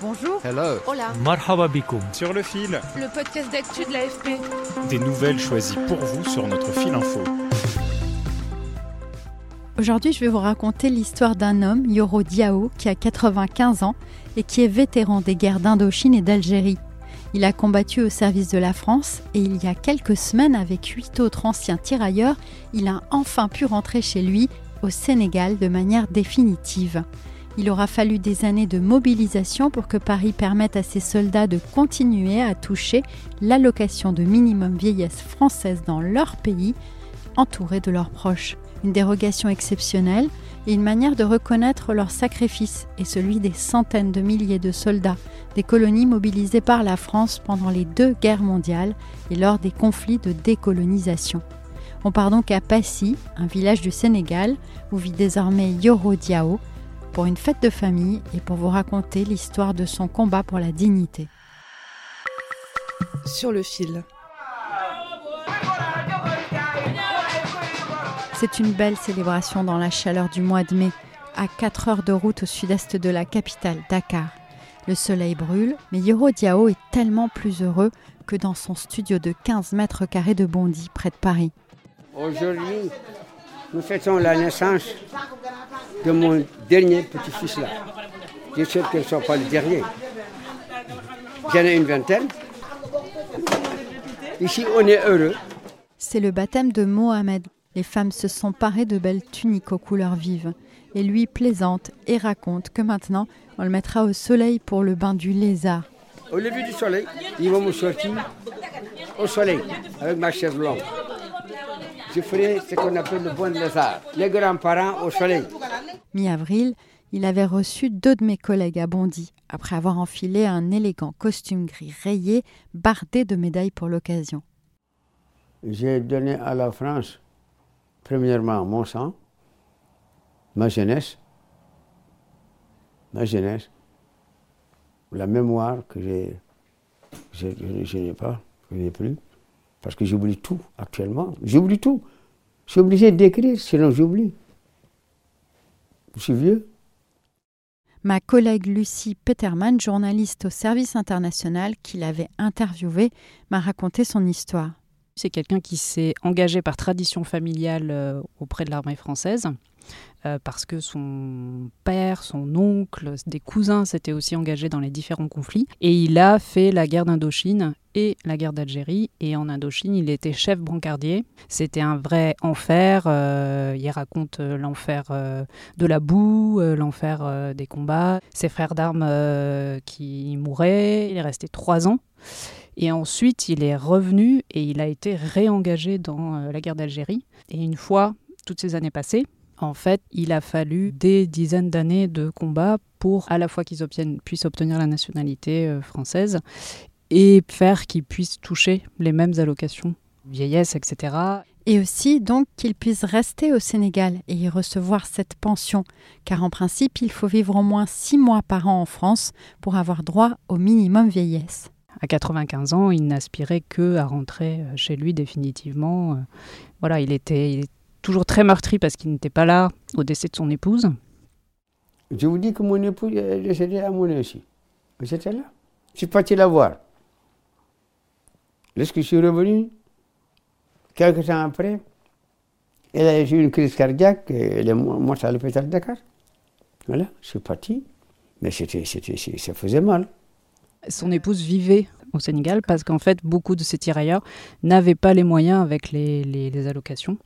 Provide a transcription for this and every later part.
Bonjour. Hello. Hola. Marhaba bikoum. Sur le fil, Le podcast d'actu de l'AFP. des nouvelles choisies pour vous sur notre fil info. Aujourd'hui, je vais vous raconter l'histoire d'un homme, Yoro Diao, qui a 95 ans et qui est vétéran des guerres d'Indochine et d'Algérie. Il a combattu au service de la France et il y a quelques semaines, avec huit autres anciens tirailleurs, il a enfin pu rentrer chez lui, au Sénégal, de manière définitive. Il aura fallu des années de mobilisation pour que Paris permette à ses soldats de continuer à toucher l'allocation de minimum vieillesse française dans leur pays, entourés de leurs proches. Une dérogation exceptionnelle et une manière de reconnaître leur sacrifice et celui des centaines de milliers de soldats des colonies mobilisées par la France pendant les deux guerres mondiales et lors des conflits de décolonisation. On part donc à Passy, un village du Sénégal, où vit désormais Yoro Diao, pour une fête de famille et pour vous raconter l'histoire de son combat pour la dignité. Sur le fil. C'est une belle célébration dans la chaleur du mois de mai, à 4 heures de route au sud-est de la capitale, Dakar. Le soleil brûle, mais Yoro Diao est tellement plus heureux que dans son studio de 15 mètres carrés de Bondy, près de Paris. Aujourd'hui, nous fêtons la naissance de mon dernier petit-fils là. Je suis sûr que ce ne soit pas le dernier. J'en ai une vingtaine. Ici, on est heureux. C'est le baptême de Mohamed. Les femmes se sont parées de belles tuniques aux couleurs vives. Et lui plaisante et raconte que maintenant, on le mettra au soleil pour le bain du lézard. Au lever du soleil, ils vont me sortir au soleil avec ma chaise longue. Je ferai ce qu'on appelle le bon lézard. Les grands-parents au soleil. Mi-avril, il avait reçu deux de mes collègues à Bondy, après avoir enfilé un élégant costume gris rayé, bardé de médailles pour l'occasion. J'ai donné à la France, premièrement, mon sang, ma jeunesse, ma jeunesse, la mémoire que je, je- je n'ai pas, je n'ai plus, parce que j'oublie tout actuellement. J'oublie tout. Je suis obligé d'écrire, sinon j'oublie. Je suis. Ma collègue Lucie Peterman, journaliste au service international qui l'avait interviewé, m'a raconté son histoire. C'est quelqu'un qui s'est engagé par tradition familiale euh, auprès de l'armée française, euh, parce que son père, son oncle, des cousins s'étaient aussi engagés dans les différents conflits. Et il a fait la guerre d'Indochine et la guerre d'Algérie. Et en Indochine, il était chef brancardier. C'était un vrai enfer. euh, il raconte l'enfer de la boue, l'enfer des combats, ses frères d'armes qui mouraient. Il est resté trois ans. Et ensuite, il est revenu et il a été réengagé dans euh, la guerre d'Algérie. Et une fois toutes ces années passées, en fait, il a fallu des dizaines d'années de combat pour à la fois qu'ils puissent obtenir la nationalité euh, française et faire qu'ils puissent toucher les mêmes allocations, vieillesse, etc. Et aussi donc qu'il puisse rester au Sénégal et y recevoir cette pension, car en principe il faut vivre au moins six mois par an en France pour avoir droit au minimum vieillesse. À 95 ans, il n'aspirait que à rentrer euh, chez lui définitivement. Euh, Voilà, il était, est toujours très meurtri parce qu'il n'était pas là au décès de son épouse. Je vous dis que mon épouse est décédée à mon aussi. J'étais là? Je suis parti la voir. Lorsque je suis revenu, quelques temps après, elle a eu une crise cardiaque, elle est mo- morte à l'hôpital de Dakar. Voilà, je suis parti. Mais c'était, ça faisait mal. Son épouse vivait au Sénégal parce qu'en fait, beaucoup de ces tirailleurs n'avaient pas les moyens, avec les, allocations,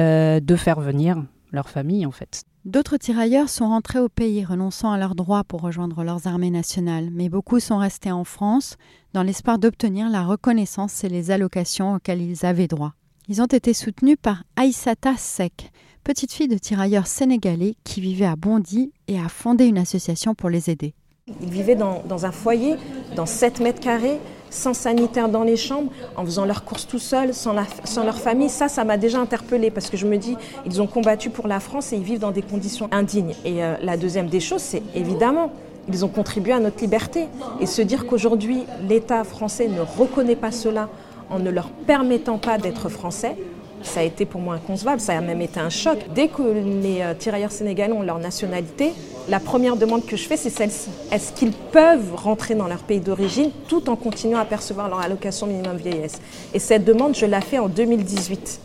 euh, de faire venir leur famille, en fait. D'autres tirailleurs sont rentrés au pays renonçant à leurs droits pour rejoindre leurs armées nationales, mais beaucoup sont restés en France dans l'espoir d'obtenir la reconnaissance et les allocations auxquelles ils avaient droit. Ils ont été soutenus par Aïssata Sek, petite fille de tirailleurs sénégalais qui vivait à Bondy et a fondé une association pour les aider. Ils vivaient dans, un foyer, dans 7 mètres carrés, sans sanitaire dans les chambres, en faisant leurs courses tout seuls, sans leur famille. Ça, ça m'a déjà interpellée parce que je me dis, ils ont combattu pour la France et ils vivent dans des conditions indignes. Et euh, la deuxième des choses, c'est évidemment, ils ont contribué à notre liberté. Et se dire qu'aujourd'hui, l'État français ne reconnaît pas cela en ne leur permettant pas d'être français, ça a été pour moi inconcevable, ça a même été un choc. Dès que les euh, tirailleurs sénégalais ont leur nationalité, la première demande que je fais, c'est celle-ci. Est-ce qu'ils peuvent rentrer dans leur pays d'origine tout en continuant à percevoir leur allocation minimum vieillesse? Et cette demande, je l'ai fait en 2018.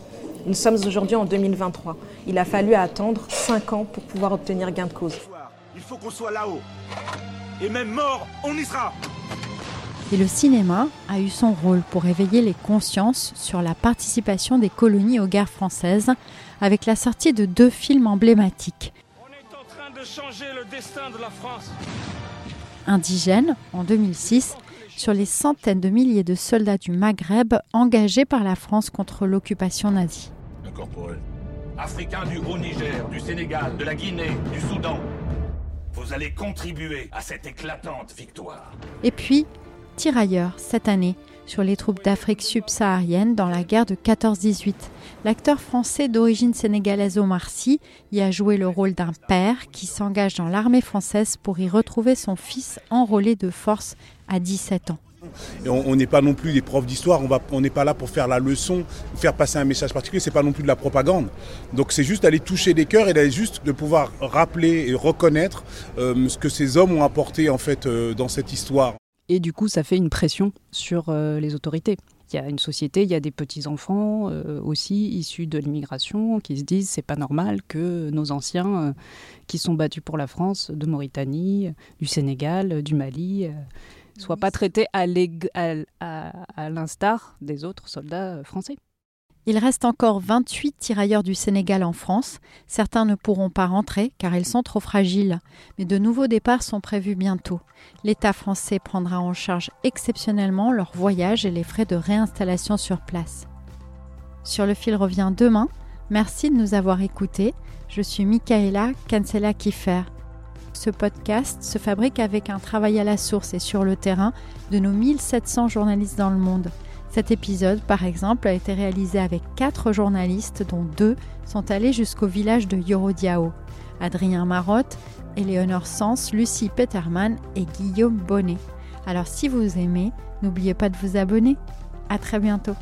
Nous sommes aujourd'hui en 2023. Il a fallu attendre 5 ans pour pouvoir obtenir gain de cause. Il faut qu'on soit là-haut. Et même mort, on y sera. Et le cinéma a eu son rôle pour éveiller les consciences sur la participation des colonies aux guerres françaises avec la sortie de deux films emblématiques. On est en train de changer le destin de la France. Indigène en 2006 sur les centaines de milliers de soldats du Maghreb engagés par la France contre l'occupation nazie. Africains du Haut-Niger, du Sénégal, de la Guinée, du Soudan. Vous allez contribuer à cette éclatante victoire. Et puis, Tirailleurs cette année sur les troupes d'Afrique subsaharienne dans la guerre de 14-18. L'acteur français d'origine sénégalaise Omar Sy y a joué le rôle d'un père qui s'engage dans l'armée française pour y retrouver son fils enrôlé de force à 17 ans. On n'est pas non plus des profs d'histoire, on n'est pas là pour faire la leçon, faire passer un message particulier, c'est pas non plus de la propagande. Donc c'est juste d'aller toucher les cœurs et d'aller juste de pouvoir rappeler et reconnaître euh, ce que ces hommes ont apporté en fait euh, dans cette histoire. Et du coup, ça fait une pression sur euh, les autorités. Il y a une société, il y a des petits-enfants euh, aussi issus de l'immigration qui se disent c'est pas normal que nos anciens euh, qui sont battus pour la France, de Mauritanie, du Sénégal, du Mali, euh, soient pas traités à l'ég- à- à- à l'instar des autres soldats français. Il reste encore 28 tirailleurs du Sénégal en France. Certains ne pourront pas rentrer car ils sont trop fragiles. Mais de nouveaux départs sont prévus bientôt. L'État français prendra en charge exceptionnellement leur voyage et les frais de réinstallation sur place. Sur le fil revient demain. Merci de nous avoir écoutés. Je suis Michaela Cancela Kiffer. Ce podcast se fabrique avec un travail à la source et sur le terrain de nos 1700 journalistes dans le monde. Cet épisode, par exemple, a été réalisé avec quatre journalistes, dont deux sont allés jusqu'au village de Yorodiao. Adrien Marotte, Éléonore Sens, Lucie Peterman et Guillaume Bonnet. Alors si vous aimez, n'oubliez pas de vous abonner. À très bientôt.